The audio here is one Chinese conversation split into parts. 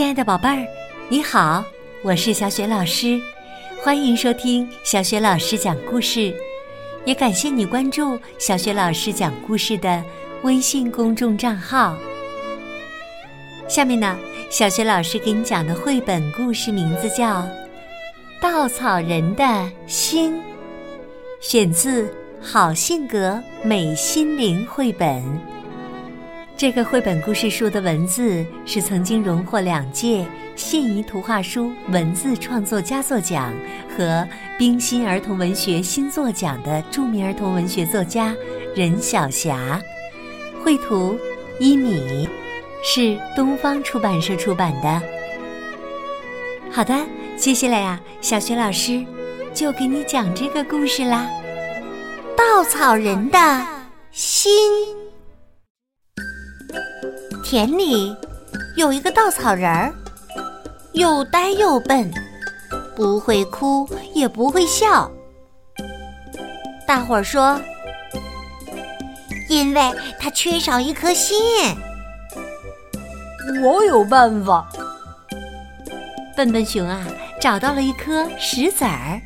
亲爱的宝贝儿，你好，我是小雪老师，欢迎收听小雪老师讲故事，也感谢你关注小雪老师讲故事的微信公众账号。下面呢，小雪老师给你讲的绘本故事名字叫《稻草人的心》，选自《好性格美心灵》绘本。这个绘本故事书的文字是曾经荣获两届信宜图画书文字创作佳作奖和冰心儿童文学新作奖的著名儿童文学作家任晓霞，绘图一米，是东方出版社出版的。好的，接下来呀，小雪老师就给你讲这个故事啦，《稻草人的心》。田里有一个稻草人儿，又呆又笨，不会哭也不会笑。大伙儿说，因为他缺少一颗心。我有办法。笨笨熊啊，找到了一颗石子儿，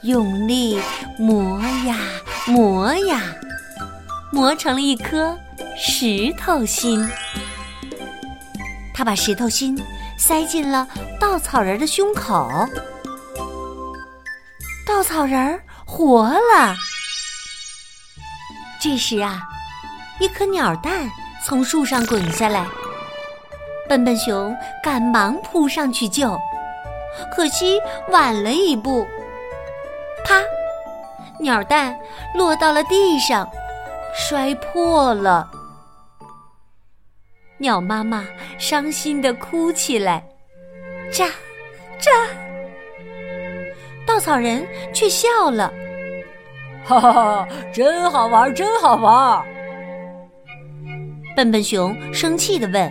用力磨呀磨呀，磨成了一颗石头心。他把石头心塞进了稻草人的胸口，稻草人活了。这时啊，一颗鸟蛋从树上滚下来，笨笨熊赶忙扑上去救，可惜晚了一步，啪！鸟蛋落到了地上，摔破了。鸟妈妈伤心的哭起来，喳喳。稻草人却笑了，哈哈哈，真好玩，真好玩。笨笨熊生气的问：“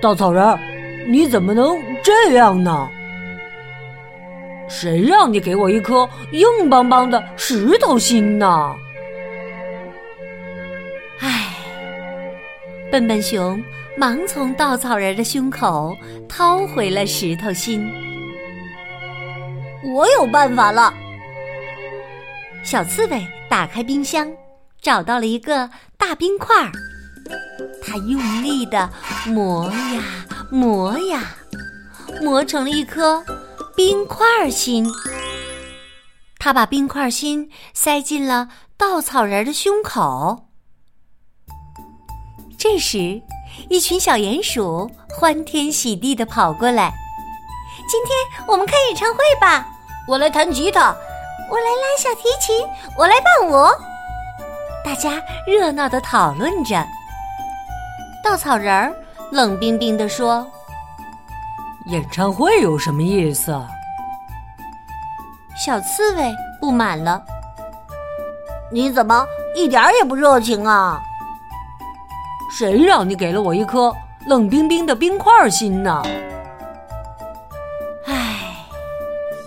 稻草人，你怎么能这样呢？谁让你给我一颗硬邦邦的石头心呢？”笨笨熊忙从稻草人的胸口掏回了石头心。我有办法了。小刺猬打开冰箱，找到了一个大冰块儿，它用力的磨呀磨呀，磨成了一颗冰块心。它把冰块心塞进了稻草人的胸口。这时，一群小鼹鼠欢天喜地的跑过来。今天我们开演唱会吧！我来弹吉他，我来拉小提琴，我来伴舞。大家热闹的讨论着。稻草人儿冷冰冰的说：“演唱会有什么意思？”小刺猬不满了：“你怎么一点也不热情啊？”谁让你给了我一颗冷冰冰的冰块心呢？唉，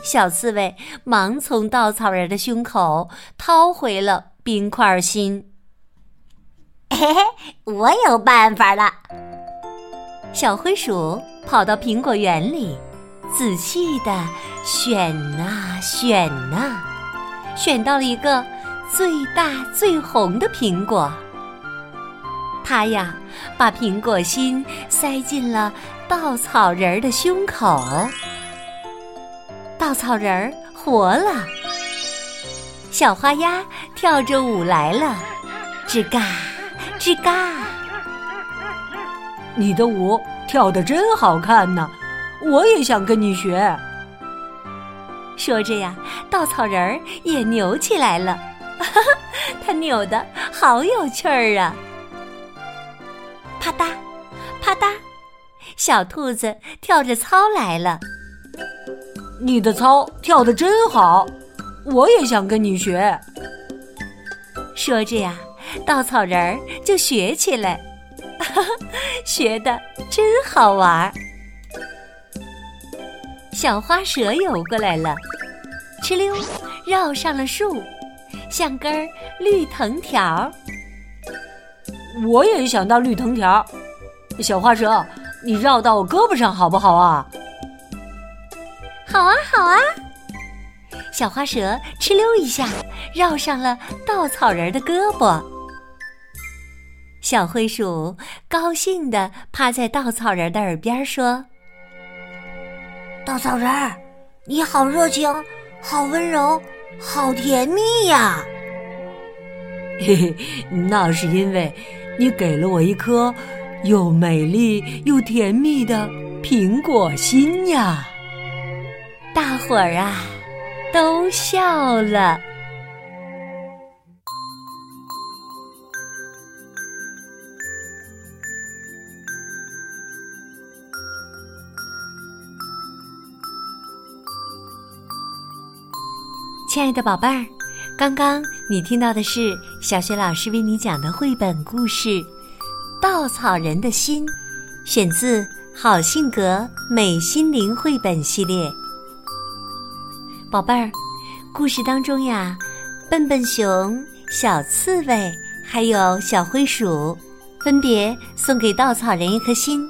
小刺猬忙从稻草人的胸口掏回了冰块心。嘿嘿，我有办法了！小灰鼠跑到苹果园里，仔细的选呐选呐，选到了一个最大最红的苹果。他呀，把苹果心塞进了稻草人儿的胸口，稻草人儿活了，小花鸭跳着舞来了，吱嘎吱嘎。你的舞跳得真好看呢，我也想跟你学。说着呀，稻草人儿也扭起来了，哈哈，他扭的好有趣儿啊！啪嗒，啪嗒，小兔子跳着操来了。你的操跳得真好，我也想跟你学。说着呀，稻草人儿就学起来，哈哈，学的真好玩儿。小花蛇游过来了，哧溜，绕上了树，像根绿藤条。我也想到绿藤条，小花蛇，你绕到我胳膊上好不好啊？好啊，好啊！小花蛇哧溜一下绕上了稻草人的胳膊。小灰鼠高兴地趴在稻草人的耳边说：“稻草人，你好热情，好温柔，好甜蜜呀！”嘿嘿，那是因为你给了我一颗又美丽又甜蜜的苹果心呀！大伙儿啊，都笑了。亲爱的宝贝儿，刚刚你听到的是小雪老师为你讲的绘本故事《稻草人的心》，选自《好性格美心灵》绘本系列。宝贝儿，故事当中呀，笨笨熊、小刺猬还有小灰鼠，分别送给稻草人一颗心。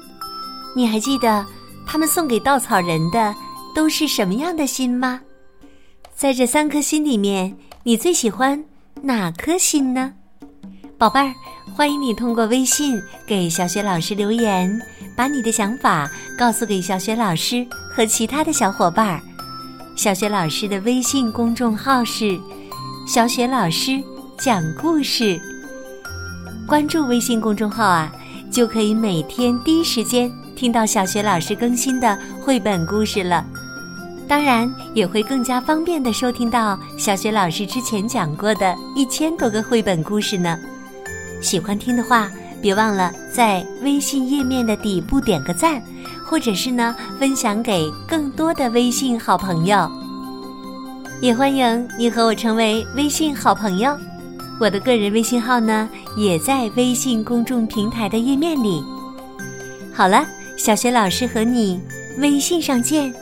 你还记得他们送给稻草人的都是什么样的心吗？在这三颗心里面，你最喜欢哪颗心呢？宝贝儿，欢迎你通过微信给小雪老师留言，把你的想法告诉给小雪老师和其他的小伙伴儿。小雪老师的微信公众号是“小雪老师讲故事”，关注微信公众号啊，就可以每天第一时间听到小雪老师更新的绘本故事了。当然也会更加方便的收听到小雪老师之前讲过的一千多个绘本故事呢。喜欢听的话，别忘了在微信页面的底部点个赞，或者是呢分享给更多的微信好朋友。也欢迎你和我成为微信好朋友，我的个人微信号呢也在微信公众平台的页面里。好了，小雪老师和你微信上见。